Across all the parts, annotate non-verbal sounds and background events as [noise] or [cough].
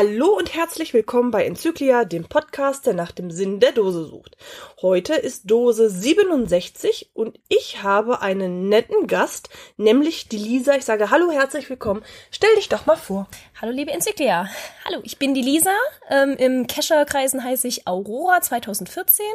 Hallo und herzlich willkommen bei Enzyklia, dem Podcast, der nach dem Sinn der Dose sucht. Heute ist Dose 67 und ich habe einen netten Gast, nämlich die Lisa. Ich sage Hallo, herzlich willkommen. Stell dich doch mal vor. Hallo liebe Enzyklia. Hallo, ich bin die Lisa. Ähm, Im Kescher-Kreisen heiße ich Aurora 2014.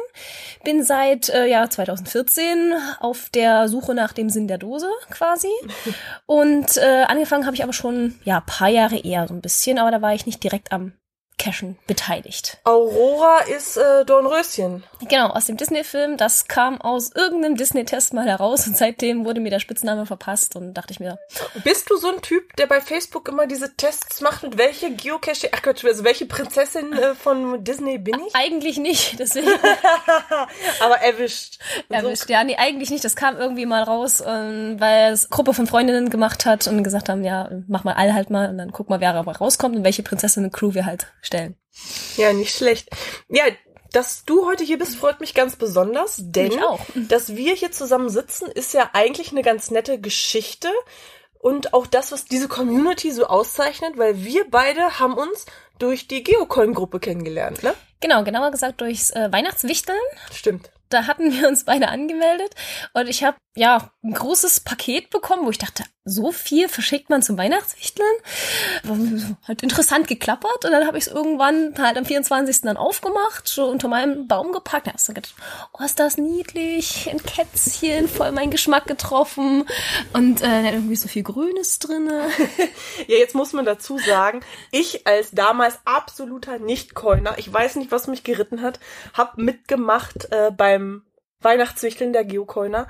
Bin seit äh, ja 2014 auf der Suche nach dem Sinn der Dose quasi. [laughs] Und äh, angefangen habe ich aber schon ja paar Jahre eher so ein bisschen, aber da war ich nicht direkt am Cashen beteiligt. Aurora ist äh, Dornröschen. Genau, aus dem Disney-Film. Das kam aus irgendeinem Disney-Test mal heraus und seitdem wurde mir der Spitzname verpasst und dachte ich mir. Bist du so ein Typ, der bei Facebook immer diese Tests macht mit welche Geocache, ach Gott, also welche Prinzessin äh, von Disney bin ich? Eigentlich nicht, [laughs] deswegen. [laughs] Aber erwischt. erwischt, so. ja, nee, eigentlich nicht. Das kam irgendwie mal raus, ähm, weil es Gruppe von Freundinnen gemacht hat und gesagt haben, ja, mach mal all halt mal und dann guck mal, wer aber rauskommt und welche Prinzessinnen-Crew wir halt stellen. Ja, nicht schlecht. Ja, dass du heute hier bist, freut mich ganz besonders, denn [laughs] dass wir hier zusammen sitzen, ist ja eigentlich eine ganz nette Geschichte und auch das, was diese Community so auszeichnet, weil wir beide haben uns durch die Geocoin-Gruppe kennengelernt, ne? Genau, genauer gesagt durchs äh, Weihnachtswichteln. Stimmt da hatten wir uns beide angemeldet und ich habe ja ein großes Paket bekommen, wo ich dachte, so viel verschickt man zum Weihnachtswichteln. Hat interessant geklappert und dann habe ich es irgendwann halt am 24. dann aufgemacht, so unter meinem Baum gepackt. Da hast du gedacht, oh, ist das niedlich, ein Kätzchen, voll meinen Geschmack getroffen und äh, irgendwie so viel Grünes drinne. [laughs] ja, jetzt muss man dazu sagen, ich als damals absoluter Nicht-Coiner, ich weiß nicht, was mich geritten hat, habe mitgemacht äh, beim Weihnachtswichteln der Geocoiner.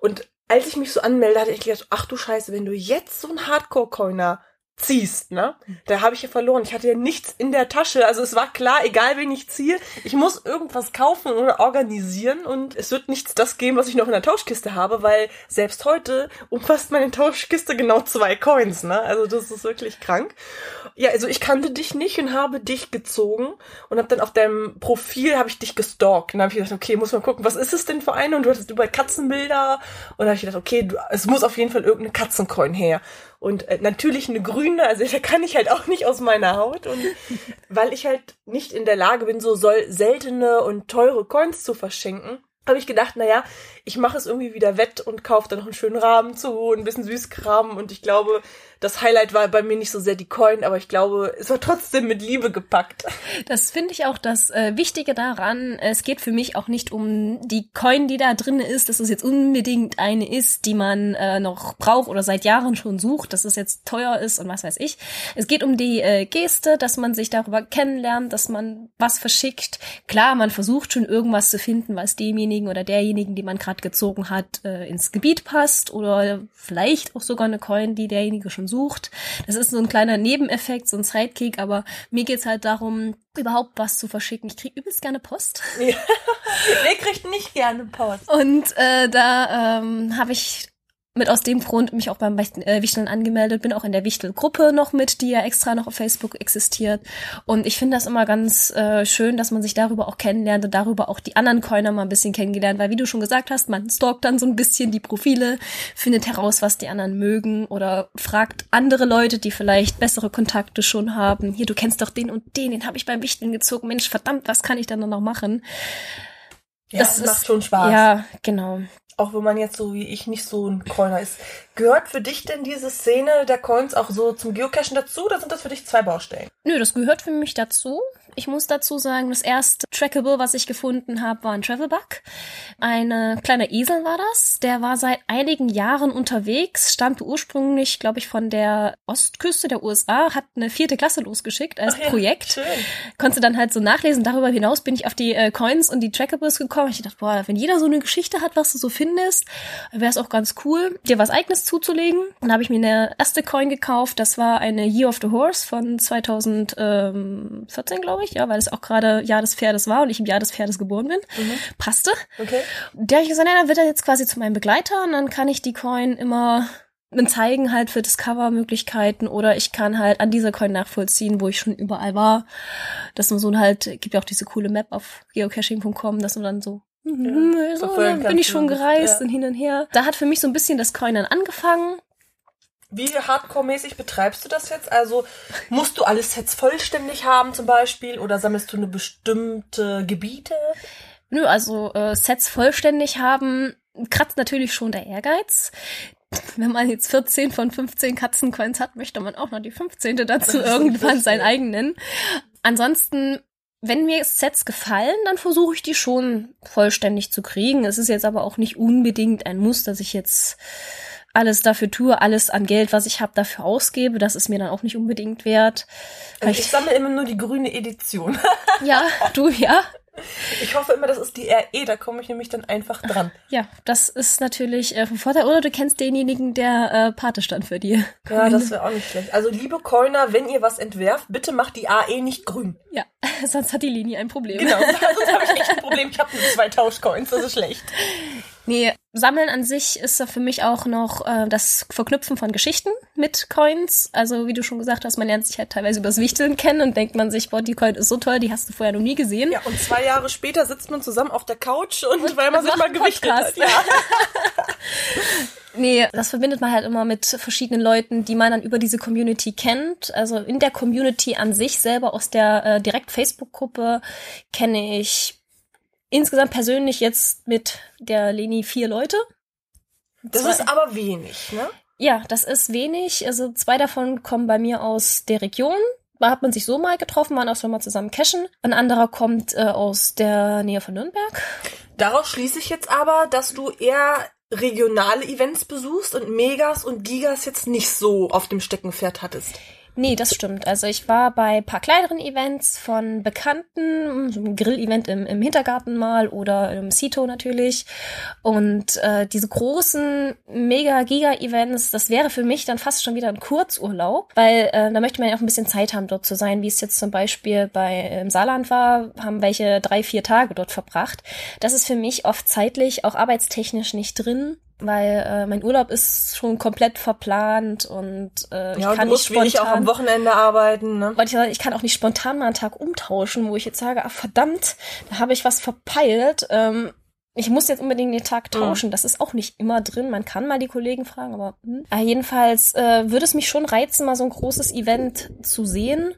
Und als ich mich so anmelde, hatte ich gedacht, ach du Scheiße, wenn du jetzt so ein Hardcore-Coiner ziehst, ne? Da habe ich ja verloren. Ich hatte ja nichts in der Tasche. Also es war klar, egal wen ich ziehe, ich muss irgendwas kaufen oder organisieren und es wird nichts das geben, was ich noch in der Tauschkiste habe, weil selbst heute umfasst meine Tauschkiste genau zwei Coins, ne? Also das ist wirklich krank. Ja, also ich kannte dich nicht und habe dich gezogen und habe dann auf deinem Profil habe ich dich gestalkt und habe ich gedacht, okay, muss mal gucken, was ist es denn für eine? Und du hattest überall Katzenbilder und habe ich gedacht, okay, du, es muss auf jeden Fall irgendeine Katzencoin her. Und äh, natürlich eine grüne, also da kann ich halt auch nicht aus meiner Haut. Und [laughs] weil ich halt nicht in der Lage bin, so soll seltene und teure Coins zu verschenken, habe ich gedacht, naja, ich mache es irgendwie wieder wett und kaufe da noch einen schönen Rahmen zu ein bisschen Süßkram. Und ich glaube, das Highlight war bei mir nicht so sehr die Coin, aber ich glaube, es war trotzdem mit Liebe gepackt. Das finde ich auch das äh, Wichtige daran. Es geht für mich auch nicht um die Coin, die da drin ist, dass es jetzt unbedingt eine ist, die man äh, noch braucht oder seit Jahren schon sucht, dass es jetzt teuer ist und was weiß ich. Es geht um die äh, Geste, dass man sich darüber kennenlernt, dass man was verschickt. Klar, man versucht schon irgendwas zu finden, was demjenigen oder derjenigen, die man gerade gezogen hat, äh, ins Gebiet passt oder vielleicht auch sogar eine Coin, die derjenige schon sucht. Das ist so ein kleiner Nebeneffekt, so ein Sidekick, aber mir geht's halt darum, überhaupt was zu verschicken. Ich krieg übelst gerne Post. Ja. [laughs] Wer kriegt nicht gerne Post? Und äh, da ähm, habe ich mit aus dem Grund mich auch beim äh, Wichteln angemeldet, bin auch in der Wichtelgruppe noch mit, die ja extra noch auf Facebook existiert. Und ich finde das immer ganz äh, schön, dass man sich darüber auch kennenlernt und darüber auch die anderen Coiner mal ein bisschen kennengelernt, weil wie du schon gesagt hast, man stalkt dann so ein bisschen die Profile, findet heraus, was die anderen mögen oder fragt andere Leute, die vielleicht bessere Kontakte schon haben. Hier, du kennst doch den und den, den habe ich beim Wichteln gezogen. Mensch, verdammt, was kann ich dann noch machen? Ja, das, das macht schon Spaß. Ja, genau auch wenn man jetzt so wie ich nicht so ein Coiner ist. Gehört für dich denn diese Szene der Coins auch so zum Geocachen dazu oder sind das für dich zwei Baustellen? Nö, das gehört für mich dazu. Ich muss dazu sagen, das erste Trackable, was ich gefunden habe, war ein Travelbug. Ein äh, kleiner Esel war das. Der war seit einigen Jahren unterwegs, stammte ursprünglich, glaube ich, von der Ostküste der USA, hat eine vierte Klasse losgeschickt als ja, Projekt. Schön. Konnte dann halt so nachlesen. Darüber hinaus bin ich auf die äh, Coins und die Trackables gekommen. Ich dachte, boah, wenn jeder so eine Geschichte hat, was du so findest, wäre es auch ganz cool, dir was eigenes zuzulegen. Dann habe ich mir eine erste Coin gekauft. Das war eine Year of the Horse von 2014, glaube ich ich, ja, weil es auch gerade Jahr des Pferdes war und ich im Jahr des Pferdes geboren bin. Mhm. Passte. Okay. Der habe ich gesagt, ja, dann wird er jetzt quasi zu meinem Begleiter und dann kann ich die Coin immer zeigen halt für Discover-Möglichkeiten oder ich kann halt an dieser Coin nachvollziehen, wo ich schon überall war. Dass man so halt, gibt ja auch diese coole Map auf geocaching.com, dass man dann so ja, mhm, so, dann bin ich schon gereist ja. und hin und her. Da hat für mich so ein bisschen das Coin dann angefangen. Wie hardcore-mäßig betreibst du das jetzt? Also musst du alle Sets vollständig haben zum Beispiel oder sammelst du eine bestimmte Gebiete? Nö, also äh, Sets vollständig haben kratzt natürlich schon der Ehrgeiz. Wenn man jetzt 14 von 15 Katzencoins hat, möchte man auch noch die 15. dazu irgendwann sein eigenen. Ansonsten wenn mir Sets gefallen, dann versuche ich die schon vollständig zu kriegen. Es ist jetzt aber auch nicht unbedingt ein Muss, dass ich jetzt alles dafür tue, alles an Geld, was ich habe, dafür ausgebe. Das ist mir dann auch nicht unbedingt wert. Also ich, ich sammle immer nur die grüne Edition. ja, du ja. Ich hoffe immer, das ist die RE, da komme ich nämlich dann einfach dran. Ja, das ist natürlich äh, von Vorteil. Oder du kennst denjenigen, der äh, Pate stand für dir. Ja, das [laughs] wäre auch nicht schlecht. Also liebe Coiner, wenn ihr was entwerft, bitte macht die AE nicht grün. Ja, [laughs] sonst hat die Linie ein Problem. Genau, [laughs] sonst habe ich echt ein Problem. Ich habe nur zwei Tauschcoins, das ist schlecht. Nee, Sammeln an sich ist für mich auch noch äh, das Verknüpfen von Geschichten mit Coins. Also wie du schon gesagt hast, man lernt sich halt teilweise übers Wichteln kennen und denkt man sich, boah, die Coin ist so toll, die hast du vorher noch nie gesehen. Ja, und zwei Jahre später sitzt man zusammen auf der Couch und, und weil man sich mal gewichtet hat. Ja. [laughs] Nee, das verbindet man halt immer mit verschiedenen Leuten, die man dann über diese Community kennt. Also in der Community an sich selber aus der äh, direkt Facebook-Gruppe kenne ich insgesamt persönlich jetzt mit der Leni vier Leute. Das zwei. ist aber wenig, ne? Ja, das ist wenig. Also zwei davon kommen bei mir aus der Region. Da hat man sich so mal getroffen, waren auch schon mal zusammen cashen. Ein anderer kommt äh, aus der Nähe von Nürnberg. Daraus schließe ich jetzt aber, dass du eher regionale Events besuchst und Megas und Gigas jetzt nicht so auf dem Steckenpferd hattest. Nee, das stimmt. Also ich war bei paar kleineren Events von Bekannten, so ein Grill-Event im, im Hintergarten mal oder im Sito natürlich. Und äh, diese großen Mega-Giga-Events, das wäre für mich dann fast schon wieder ein Kurzurlaub, weil äh, da möchte man ja auch ein bisschen Zeit haben, dort zu sein, wie es jetzt zum Beispiel bei im Saarland war, haben welche drei, vier Tage dort verbracht. Das ist für mich oft zeitlich, auch arbeitstechnisch nicht drin weil äh, mein Urlaub ist schon komplett verplant und äh, ich ja, kann du musst nicht spontan auch am Wochenende arbeiten, ne? Weil ich, ich kann auch nicht spontan mal einen Tag umtauschen, wo ich jetzt sage, ah verdammt, da habe ich was verpeilt. Ähm, ich muss jetzt unbedingt den Tag mhm. tauschen. Mhm. Das ist auch nicht immer drin. Man kann mal die Kollegen fragen, aber hm. äh, jedenfalls äh, würde es mich schon reizen, mal so ein großes Event zu sehen,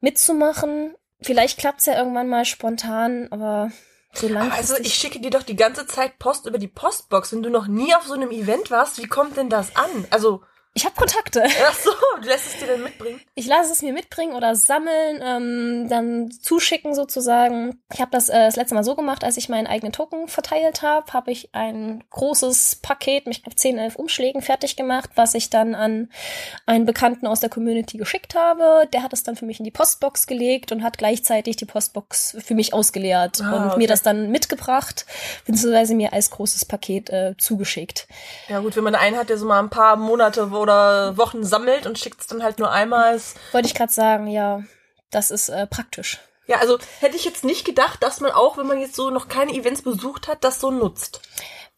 mitzumachen. Vielleicht klappt's ja irgendwann mal spontan, aber so also ich schicke dir doch die ganze Zeit Post über die Postbox. Wenn du noch nie auf so einem Event warst, wie kommt denn das an? Also ich habe Kontakte. Ach so, du lässt es dir dann mitbringen? Ich lasse es mir mitbringen oder sammeln, ähm, dann zuschicken sozusagen. Ich habe das äh, das letzte Mal so gemacht, als ich meinen eigenen Token verteilt habe, habe ich ein großes Paket mit 10, 11 Umschlägen fertig gemacht, was ich dann an einen Bekannten aus der Community geschickt habe. Der hat es dann für mich in die Postbox gelegt und hat gleichzeitig die Postbox für mich ausgeleert ah, und okay. mir das dann mitgebracht, beziehungsweise mir als großes Paket äh, zugeschickt. Ja gut, wenn man einen hat, der so mal ein paar Monate wo oder Wochen sammelt und schickt es dann halt nur einmal. Wollte ich gerade sagen, ja, das ist äh, praktisch. Ja, also hätte ich jetzt nicht gedacht, dass man auch, wenn man jetzt so noch keine Events besucht hat, das so nutzt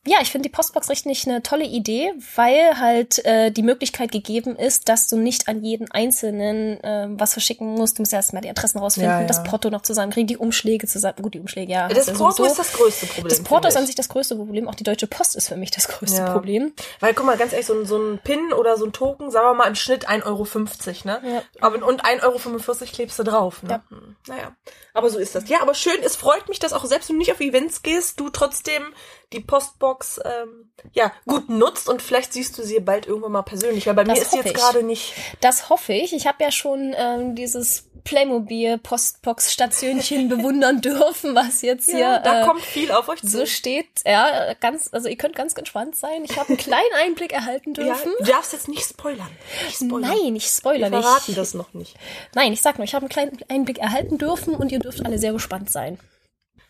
ja, ich finde die Postbox richtig eine tolle Idee, weil halt äh, die Möglichkeit gegeben ist, dass du nicht an jeden Einzelnen äh, was verschicken musst. Du musst erstmal die Adressen rausfinden, ja, ja. das Porto noch zusammenkriegen, die Umschläge zusammen. Gut, die Umschläge, ja. Das Porto ist das größte Problem. Das Porto ist an sich das größte Problem. Auch die Deutsche Post ist für mich das größte ja. Problem. Weil, guck mal, ganz ehrlich, so ein, so ein Pin oder so ein Token, sagen wir mal im Schnitt 1,50 Euro, ne? Ja. Aber, und 1,45 Euro klebst du drauf, ne? Ja. Hm. Naja. Aber so ist das. Ja, aber schön, es freut mich, dass auch selbst wenn du nicht auf Events gehst, du trotzdem die Postbox ähm, ja gut nutzt und vielleicht siehst du sie bald irgendwann mal persönlich, weil bei das mir ist sie jetzt gerade nicht. Das hoffe ich. Ich habe ja schon ähm, dieses Playmobil Postbox Stationchen [laughs] bewundern dürfen, was jetzt ja, hier da äh, kommt viel auf euch zu. so steht. Ja, ganz also ihr könnt ganz gespannt sein. Ich habe einen [laughs] kleinen Einblick erhalten dürfen. Ja, du darfst jetzt nicht spoilern. Nicht spoilern. Nein, ich spoilere nicht. Wir verraten das noch nicht. Nein, ich sag nur, ich habe einen kleinen Einblick erhalten dürfen und ihr dürft alle sehr gespannt sein.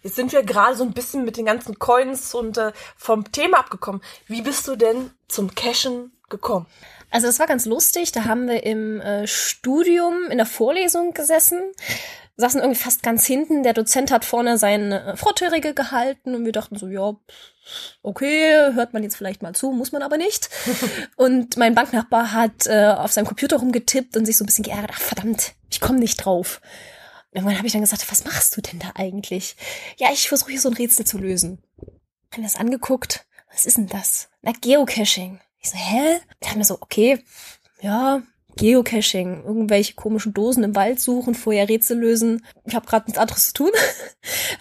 Jetzt sind wir gerade so ein bisschen mit den ganzen Coins und äh, vom Thema abgekommen. Wie bist du denn zum Cashen gekommen? Also das war ganz lustig. Da haben wir im äh, Studium in der Vorlesung gesessen, saßen irgendwie fast ganz hinten. Der Dozent hat vorne seine äh, Vorträge gehalten und wir dachten so, ja, okay, hört man jetzt vielleicht mal zu, muss man aber nicht. [laughs] und mein Banknachbar hat äh, auf seinem Computer rumgetippt und sich so ein bisschen geärgert. Ach verdammt, ich komme nicht drauf. Irgendwann habe ich dann gesagt, was machst du denn da eigentlich? Ja, ich versuche hier so ein Rätsel zu lösen. Haben das angeguckt. Was ist denn das? Na, Geocaching. Ich so, hä? Ich habe mir so, okay, ja, Geocaching, irgendwelche komischen Dosen im Wald suchen, vorher Rätsel lösen. Ich habe gerade nichts anderes zu tun.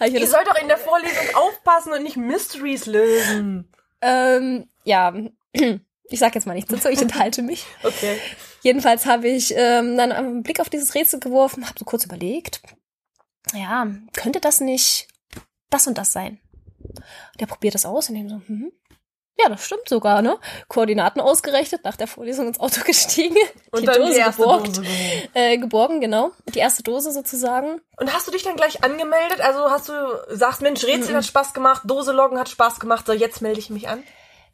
[laughs] Ihr sollt doch in der Vorlesung aufpassen und nicht Mysteries lösen. Ähm, ja, [clears throat] ich sag jetzt mal nichts dazu, ich enthalte mich. [laughs] Okay. Jedenfalls habe ich ähm, dann einen Blick auf dieses Rätsel geworfen, habe so kurz überlegt, ja, könnte das nicht das und das sein? Der probiert das aus und dem so, hm, ja, das stimmt sogar, ne? Koordinaten ausgerechnet, nach der Vorlesung ins Auto [laughs] gestiegen, Und die Dose die geborgt, Dose äh, geborgen, genau. Die erste Dose sozusagen. Und hast du dich dann gleich angemeldet? Also hast du sagst, Mensch, Rätsel Mhm. hat Spaß gemacht, Dose loggen hat Spaß gemacht, so jetzt melde ich mich an.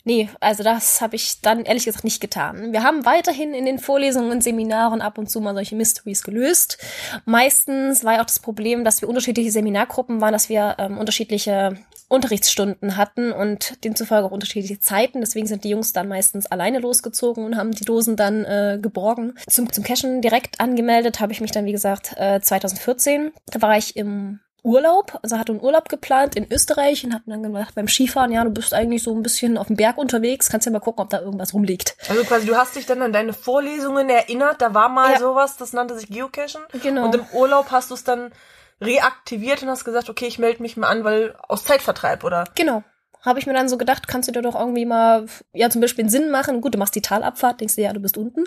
Nee, also das habe ich dann ehrlich gesagt nicht getan. Wir haben weiterhin in den Vorlesungen und Seminaren ab und zu mal solche Mysteries gelöst. Meistens war ja auch das Problem, dass wir unterschiedliche Seminargruppen waren, dass wir ähm, unterschiedliche Unterrichtsstunden hatten und demzufolge auch unterschiedliche Zeiten. Deswegen sind die Jungs dann meistens alleine losgezogen und haben die Dosen dann äh, geborgen. Zum, zum Cashen direkt angemeldet habe ich mich dann, wie gesagt, äh, 2014. Da war ich im Urlaub, also hatte einen Urlaub geplant in Österreich und hatten dann gedacht, beim Skifahren, ja, du bist eigentlich so ein bisschen auf dem Berg unterwegs, kannst ja mal gucken, ob da irgendwas rumliegt. Also quasi, du hast dich dann an deine Vorlesungen erinnert, da war mal Ja. sowas, das nannte sich Geocachen. Genau. Und im Urlaub hast du es dann reaktiviert und hast gesagt, okay, ich melde mich mal an, weil aus Zeitvertreib, oder? Genau. Habe ich mir dann so gedacht, kannst du dir doch irgendwie mal, ja, zum Beispiel einen Sinn machen. Gut, du machst die Talabfahrt, denkst dir, ja, du bist unten.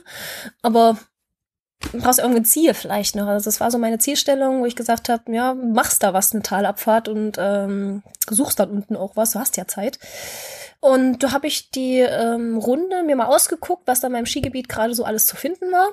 Aber brauchst irgendwie ein Ziel vielleicht noch. Also das war so meine Zielstellung, wo ich gesagt habe, ja, machst da was, eine Talabfahrt und ähm, suchst dann unten auch was, du hast ja Zeit. Und da habe ich die ähm, Runde mir mal ausgeguckt, was da in meinem Skigebiet gerade so alles zu finden war.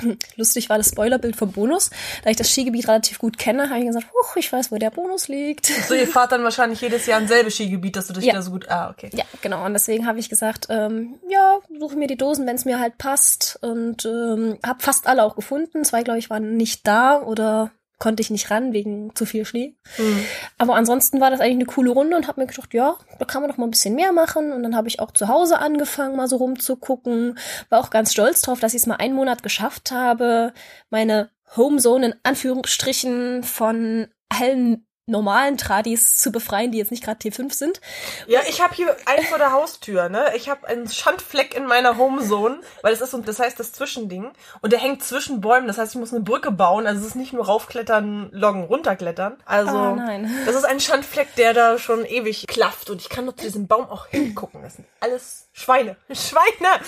[clears throat] Lustig war das Spoilerbild vom Bonus. Da ich das Skigebiet relativ gut kenne, habe ich gesagt, huch, ich weiß, wo der Bonus liegt. So, ihr [laughs] fahrt dann wahrscheinlich jedes Jahr ein selbe Skigebiet, dass du dich Ja. da so gut. Ah, okay. Ja, genau. Und deswegen habe ich gesagt, ähm, ja, suche mir die Dosen, wenn es mir halt passt. Und ähm, habe fast alle auch gefunden. Zwei, glaube ich, waren nicht da oder konnte ich nicht ran wegen zu viel Schnee. Hm. Aber ansonsten war das eigentlich eine coole Runde und habe mir gedacht, ja, da kann man doch mal ein bisschen mehr machen. Und dann habe ich auch zu Hause angefangen, mal so rumzugucken. War auch ganz stolz drauf, dass ich es mal einen Monat geschafft habe, meine Homezone in Anführungsstrichen von allen normalen Tradis zu befreien, die jetzt nicht gerade T5 sind. Ja, ich habe hier einen vor der Haustür, ne? Ich habe einen Schandfleck in meiner Homezone, weil das ist so, das heißt das Zwischending und der hängt zwischen Bäumen, das heißt, ich muss eine Brücke bauen, also es ist nicht nur raufklettern, loggen, runterklettern. Also Oh nein. [laughs] das ist ein Schandfleck, der da schon ewig klafft und ich kann nur zu diesem Baum auch hingucken. Das sind alles Schweine. [laughs] Schweine!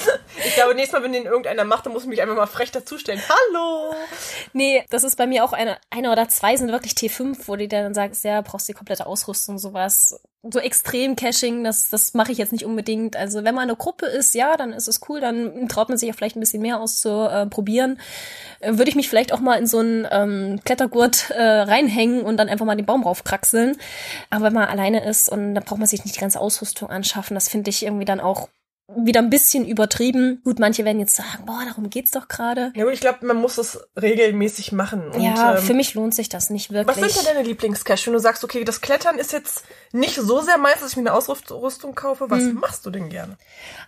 Ich glaube, nächstes Mal, wenn den irgendeiner macht, dann muss ich mich einfach mal frech dazustellen. Hallo! Nee, das ist bei mir auch eine, eine oder zwei sind wirklich T5, wo die dann sagst, ja, brauchst die komplette Ausrüstung, sowas. So extrem Caching, das, das mache ich jetzt nicht unbedingt. Also wenn man eine Gruppe ist, ja, dann ist es cool, dann traut man sich auch vielleicht ein bisschen mehr auszuprobieren. Äh, Würde ich mich vielleicht auch mal in so einen ähm, Klettergurt äh, reinhängen und dann einfach mal den Baum raufkraxeln. Aber wenn man alleine ist und dann braucht man sich nicht die ganze Ausrüstung anschaffen, das finde ich irgendwie dann auch wieder ein bisschen übertrieben. Gut, manche werden jetzt sagen, boah, darum geht's doch gerade. Ja, aber ich glaube, man muss das regelmäßig machen. Und, Ja, ähm, für mich lohnt sich das nicht Was wirklich. sind denn deine Lieblingscache? Wenn du sagst, okay, das Klettern ist jetzt nicht so sehr meins, dass ich mir eine Ausrüstung kaufe, was Hm. machst du denn gerne?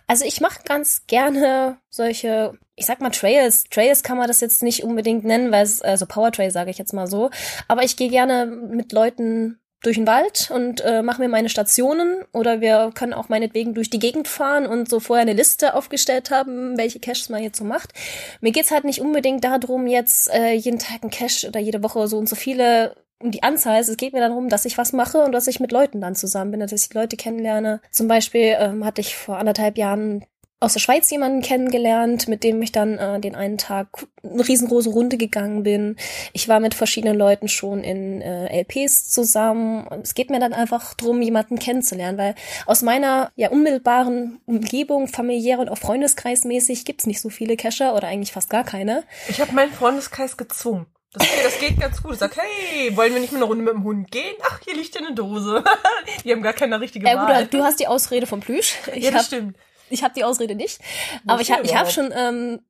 Also ich mache ganz gerne solche, ich sag mal Trails. Trails kann man das jetzt nicht unbedingt nennen, weil es, also Power Trail sage ich jetzt mal so. Aber ich gehe gerne mit Leuten durch den Wald und äh, mache mir meine Stationen oder wir können auch meinetwegen durch die Gegend fahren und so vorher eine Liste aufgestellt haben, welche Caches man jetzt so macht. Mir geht's halt nicht unbedingt darum, jetzt äh, jeden Tag ein Cache oder jede Woche so und so viele um die Anzahl. Es geht mir darum, dass ich was mache und dass ich mit Leuten dann zusammen bin, dass ich Leute kennenlerne. Zum Beispiel ähm, hatte ich vor anderthalb Jahren aus der Schweiz jemanden kennengelernt, mit dem ich dann äh, den einen Tag eine riesengroße Runde gegangen bin. Ich war mit verschiedenen Leuten schon in äh, LPs zusammen. Es geht mir dann einfach drum, jemanden kennenzulernen, weil aus meiner ja unmittelbaren Umgebung, familiär und auch freundeskreismäßig, gibt's nicht so viele Cacher oder eigentlich fast gar keine. Ich habe meinen Freundeskreis gezwungen. Das geht, das geht ganz gut. Ich sag, hey, wollen wir nicht mal eine Runde mit dem Hund gehen? Ach, hier liegt ja eine Dose. [laughs] Die haben gar keine richtige Äh, Wahl. gut, du hast die Ausrede vom Plüsch. Ich ja, das hab, stimmt. Ich habe die Ausrede nicht. Aber ich habe ich hab schon, ähm,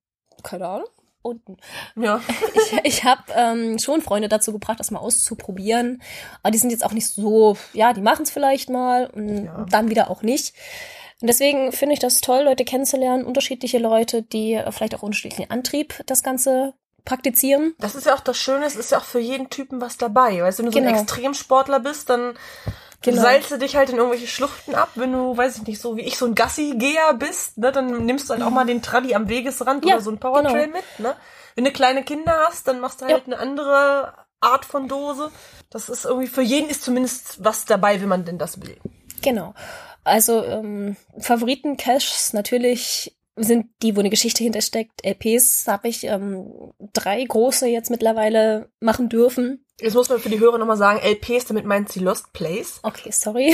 keine Ahnung, unten. Ja. [laughs] ich, ich habe ähm, schon Freunde dazu gebracht, das mal auszuprobieren. Aber die sind jetzt auch nicht so, ja, die machen es vielleicht mal und Ja. dann wieder auch nicht. Und deswegen finde ich das toll, Leute kennenzulernen, unterschiedliche Leute, die vielleicht auch unterschiedlichen Antrieb das Ganze praktizieren. Das ist ja auch das Schöne, es ist ja auch für jeden Typen was dabei. Weißt du, wenn du so Genau. ein Extremsportler bist, dann Genau. Du dich halt in irgendwelche Schluchten ab, wenn du, weiß ich nicht, so wie ich so ein Gassi-Geher bist, ne, dann nimmst du halt auch mal den Tralli am Wegesrand ja, oder so ein Powertrail genau. mit, ne? Wenn du kleine Kinder hast, dann machst du halt ja. eine andere Art von Dose. Das ist irgendwie, für jeden ist zumindest was dabei, wenn man denn das will. Genau. Also ähm, Favoriten-Caches natürlich sind die, wo eine Geschichte hintersteckt. LPs habe ich ähm, drei große jetzt mittlerweile machen dürfen. Jetzt muss man für die Hörer nochmal sagen, LPs, damit meint sie Lost Place. Okay, sorry.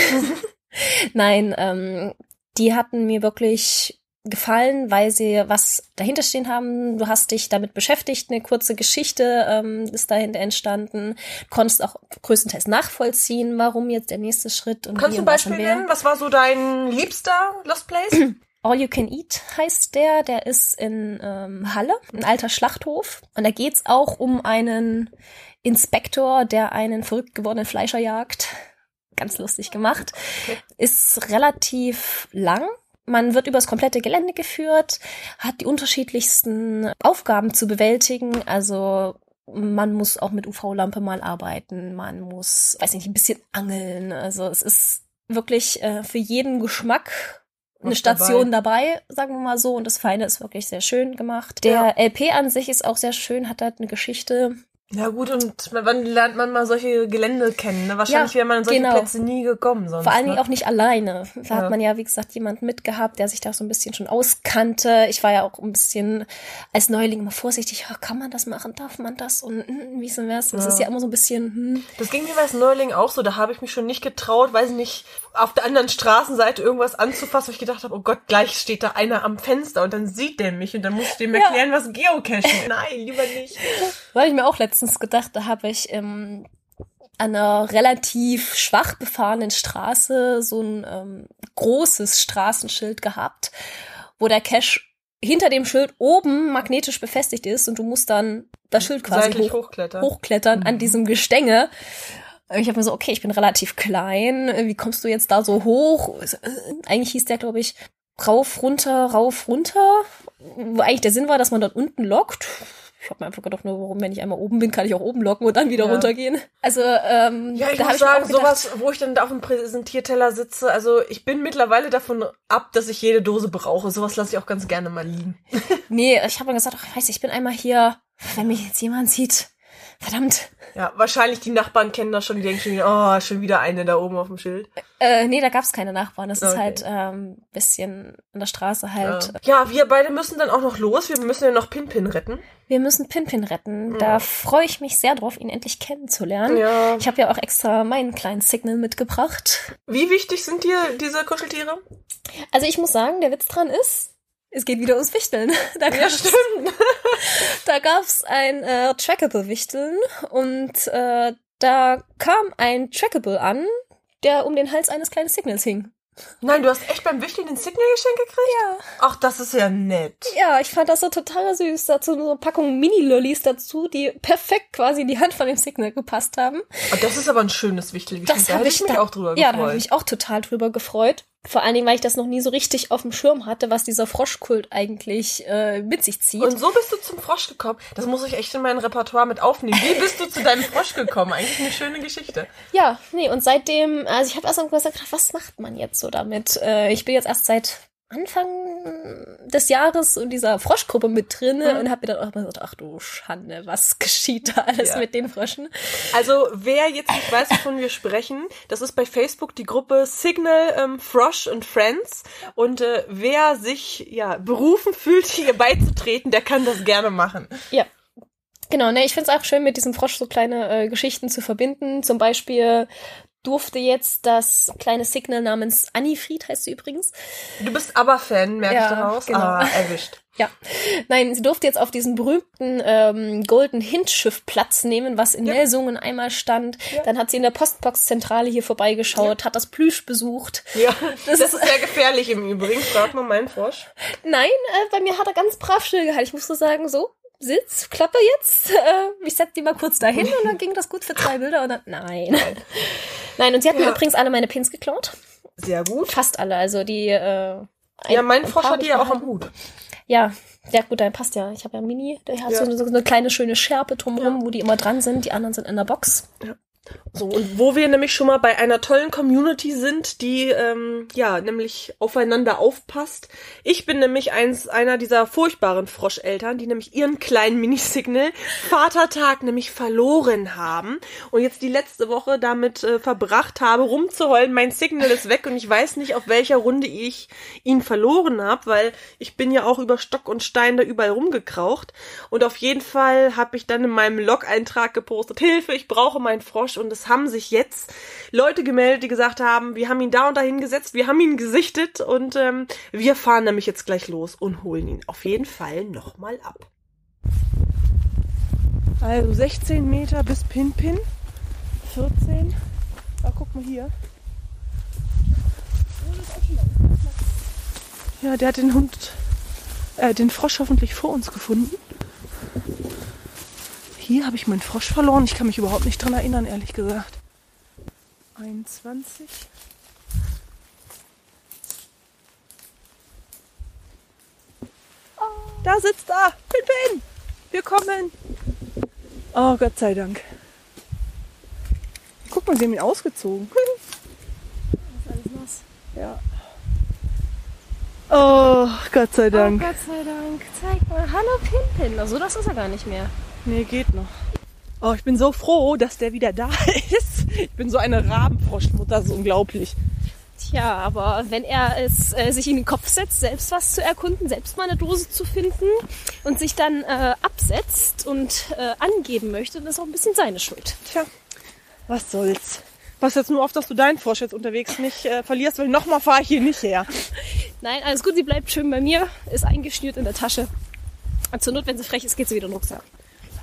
[laughs] Nein, ähm, die hatten mir wirklich gefallen, weil sie was dahinter stehen haben. Du hast dich damit beschäftigt, eine kurze Geschichte ähm, ist dahinter entstanden. Du konntest auch größtenteils nachvollziehen, warum jetzt der nächste Schritt und Kannst du ein Beispiel nennen? Was war so dein liebster Lost Place? [clears throat] All You Can Eat heißt der, der ist in ähm, Halle, ein alter Schlachthof. Und da geht's auch um einen Inspektor, der einen verrückt gewordenen Fleischer jagt. Ganz lustig gemacht. Okay. Ist relativ lang. Man wird übers komplette Gelände geführt, hat die unterschiedlichsten Aufgaben zu bewältigen. Also man muss auch mit UV-Lampe mal arbeiten, man muss, weiß nicht, ein bisschen angeln. Also es ist wirklich äh, für jeden Geschmack eine Station dabei. dabei. sagen wir mal so. Und das Feine ist wirklich sehr schön gemacht. Der ja. LP an sich ist auch sehr schön, hat halt eine Geschichte. Ja gut, und wann lernt man mal solche Gelände kennen? Ne? Wahrscheinlich ja, wäre man in solche genau. Plätze nie gekommen sonst. Vor allen Dingen ne? auch nicht alleine. Da ja. hat man ja, wie gesagt, jemanden mitgehabt, der sich da so ein bisschen schon auskannte. Ich war ja auch ein bisschen als Neuling immer vorsichtig, oh, kann man das machen, darf man das und hm, wie ist denn das? Das ja. ist ja immer so ein bisschen... Hm. Das ging mir als Neuling auch so, da habe ich mich schon nicht getraut, weiß ich nicht, auf der anderen Straßenseite irgendwas anzufassen, wo ich gedacht habe, oh Gott, gleich steht da einer am Fenster und dann sieht der mich und dann muss ich dem erklären, ja. was Geocachen. Nein, lieber nicht. Weil ich mir auch letztens gedacht, da habe ich ähm, an einer relativ schwach befahrenen Straße so ein ähm, großes Straßenschild gehabt, wo der Cache hinter dem Schild oben magnetisch befestigt ist und du musst dann das Schild quasi hoch, hochklettern, hochklettern mhm. an diesem Gestänge. Ich habe mir so, okay, ich bin relativ klein, wie kommst du jetzt da so hoch? Eigentlich hieß der, glaube ich, rauf, runter, rauf, runter. Wo eigentlich der Sinn war, dass man dort unten lockt. Ich habe mir einfach gedacht, nur warum, wenn ich einmal oben bin, kann ich auch oben locken und dann wieder ja. runtergehen. Also, ähm, ja, ich da muss sagen, ich sowas, wo ich dann da auf dem Präsentierteller sitze, also ich bin mittlerweile davon ab, dass ich jede Dose brauche. Sowas lasse ich auch ganz gerne mal liegen. nee, ich habe mir gesagt, ach, ich weiß, ich bin einmal hier, wenn mich jetzt jemand sieht, Verdammt. Ja, wahrscheinlich die Nachbarn kennen das schon, die denken schon, oh, schon wieder eine da oben auf dem Schild. Äh, nee, da gab's keine Nachbarn. Das okay. ist halt ähm, bisschen an der Straße halt. Ja. ja. wir beide müssen dann auch noch los. Wir müssen ja noch Pinpin retten. Wir müssen Pinpin retten. Ja. Da freue ich mich sehr drauf, ihn endlich kennenzulernen. Ja. Ich habe ja auch extra meinen kleinen Signal mitgebracht. Wie wichtig sind dir diese Kuscheltiere? Also ich muss sagen, der Witz dran ist, es geht wieder ums Wichteln. [laughs] Da ja, stimmt. [laughs] da gab's ein äh, Trackable-Wichteln und äh, da kam ein Trackable an, der um den Hals eines kleinen Signals hing. Nein, du hast echt beim Wichteln den Signal-Geschenk gekriegt? Ja. Ach, das ist ja nett. Ja, ich fand das so total süß. Dazu so eine Packung Mini-Lollis dazu, die perfekt quasi in die Hand von dem Signal gepasst haben. Oh, das ist aber ein schönes Wichtelgeschenk. Das da habe ich mich da, auch drüber gefreut. Ja, da habe ich mich auch total drüber gefreut. Vor allen Dingen, weil ich das noch nie so richtig auf dem Schirm hatte, was dieser Froschkult eigentlich äh, mit sich zieht. Und so bist du zum Frosch gekommen. Das muss ich echt in mein Repertoire mit aufnehmen. Wie bist du zu deinem Frosch gekommen? Eigentlich eine schöne Geschichte. Ja, nee, und seitdem, also ich habe erst mal gesagt, was macht man jetzt so damit? Äh, ich bin jetzt erst seit Anfang des Jahres in dieser Froschgruppe mit drin mhm. und habe mir dann auch mal gesagt, ach du Schande, was geschieht da alles ja. mit den Fröschen? Also wer jetzt nicht weiß, wovon wir sprechen, das ist bei Facebook die Gruppe Signal ähm, Frosch and Friends und äh, wer sich ja berufen fühlt, hier beizutreten, der kann das gerne machen. Ja, Genau, ne, ich find's auch schön, mit diesem Frosch so kleine äh, Geschichten zu verbinden. Zum Beispiel durfte jetzt das kleine Signal namens Annifried, heißt sie übrigens. Du bist aber Fan, merke ja, ich daraus. Genau. Ah, erwischt. [laughs] ja. Nein, sie durfte jetzt auf diesem berühmten ähm, Golden Hint-Schiff Platz nehmen, was in ja. Melsungen einmal stand. Ja. Dann hat sie in der Postbox-Zentrale hier vorbeigeschaut, ja. hat das Plüsch besucht. Ja, [laughs] das, das ist sehr gefährlich im Übrigen. Frag mal meinen Frosch. Nein, äh, bei mir hat er ganz brav still gehalten. Ich muss so sagen, so, Sitz, Klappe jetzt. [laughs] Äh, ich setze die mal kurz dahin und dann ging das gut für zwei Bilder und dann, nein. Nein, nein und sie hat ja. mir übrigens alle meine Pins geklaut. Sehr gut. Fast alle, also die, äh, ein, Ja, mein Frosch hat die ja auch am Hut. Ja, ja gut, dann passt ja. Ich habe ja Mini, der hat ja. so, so, eine kleine schöne Schärpe drumherum, ja. wo die immer dran sind. Die anderen sind in der Box. Ja. So, und wo wir nämlich schon mal bei einer tollen Community sind, die ähm, ja nämlich aufeinander aufpasst. Ich bin nämlich eins einer dieser furchtbaren Froscheltern, die nämlich ihren kleinen Minisignal Vatertag nämlich verloren haben und jetzt die letzte Woche damit äh, verbracht habe, rumzuheulen, mein Signal ist weg und ich weiß nicht, auf welcher Runde ich ihn verloren habe, weil ich bin ja auch über Stock und Stein da überall rumgekraucht. Und auf jeden Fall habe ich dann in meinem Log-Eintrag gepostet, Hilfe, ich brauche meinen Frosch und es haben sich jetzt Leute gemeldet, die gesagt haben, wir haben ihn da und dahin gesetzt, wir haben ihn gesichtet und ähm, wir fahren nämlich jetzt gleich los und holen ihn auf jeden Fall nochmal ab. Also 16 Meter bis Pin-Pin, 14. Ah, guck mal hier. Ja, der hat den Hund, äh, den Frosch hoffentlich vor uns gefunden. Hier habe ich meinen Frosch verloren. Ich kann mich überhaupt nicht dran erinnern, ehrlich gesagt. 21. Da sitzt er. Pin, Pin. Wir kommen. Oh, Gott sei Dank. Guck mal, sie haben ihn ausgezogen. [laughs] Was alles los? Ja. Oh, Gott sei Oh Dank. Gott sei Dank. Zeig mal. Hallo Pimpin. Also das ist er gar nicht mehr. Nee, geht noch. Oh, ich bin so froh, dass der wieder da [laughs] ist. Ich bin so eine Rabenfroschmutter, das ist unglaublich. Tja, aber wenn er es äh, sich in den Kopf setzt, selbst was zu erkunden, selbst mal eine Dose zu finden und sich dann äh, absetzt und äh, angeben möchte, dann ist auch ein bisschen seine Schuld. Tja, was soll's. Pass jetzt nur auf, dass du deinen Frosch jetzt unterwegs nicht äh, verlierst, weil nochmal fahre ich hier nicht her. [laughs] Nein, alles gut, sie bleibt schön bei mir, ist eingeschnürt in der Tasche. Und zur Not, wenn sie frech ist, geht sie wieder in den Rucksack.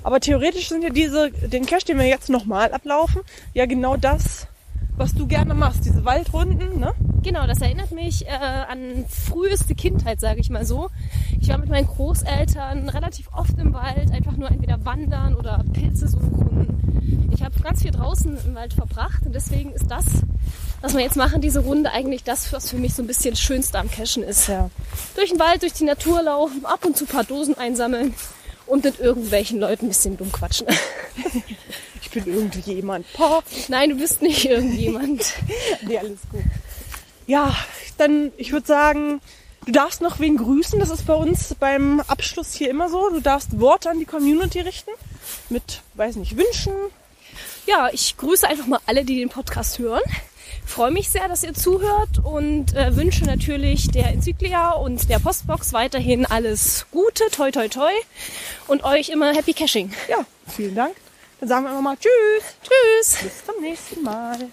Aber theoretisch sind ja diese, den Cache, den wir jetzt nochmal ablaufen, ja genau das, was du gerne machst. Diese Waldrunden, ne? Genau, das erinnert mich äh, an früheste Kindheit, sage ich mal so. Ich war mit meinen Großeltern relativ oft im Wald, einfach nur entweder wandern oder Pilze suchen. Ich habe ganz viel draußen im Wald verbracht und deswegen ist das, was wir jetzt machen, diese Runde, eigentlich das, was für mich so ein bisschen Schönste am Cashen ist. Ja. Durch den Wald, durch die Natur laufen, ab und zu ein paar Dosen einsammeln und mit irgendwelchen Leuten ein bisschen dumm quatschen. [laughs] Ich bin irgendwie jemand. Boah. Nein, du bist nicht irgendjemand. [laughs] Nee, alles gut. Ja, dann, ich würde sagen, du darfst noch wen grüßen. Das ist bei uns beim Abschluss hier immer so. Du darfst Worte an die Community richten. Mit, weiß nicht, Wünschen. Ja, ich grüße einfach mal alle, die den Podcast hören. Freue mich sehr, dass ihr zuhört und äh, wünsche natürlich der Enzyklia und der Postbox weiterhin alles Gute, toi toi toi und euch immer Happy Caching. Ja, vielen Dank. Dann sagen wir einfach mal Tschüss. Tschüss! Bis zum nächsten Mal.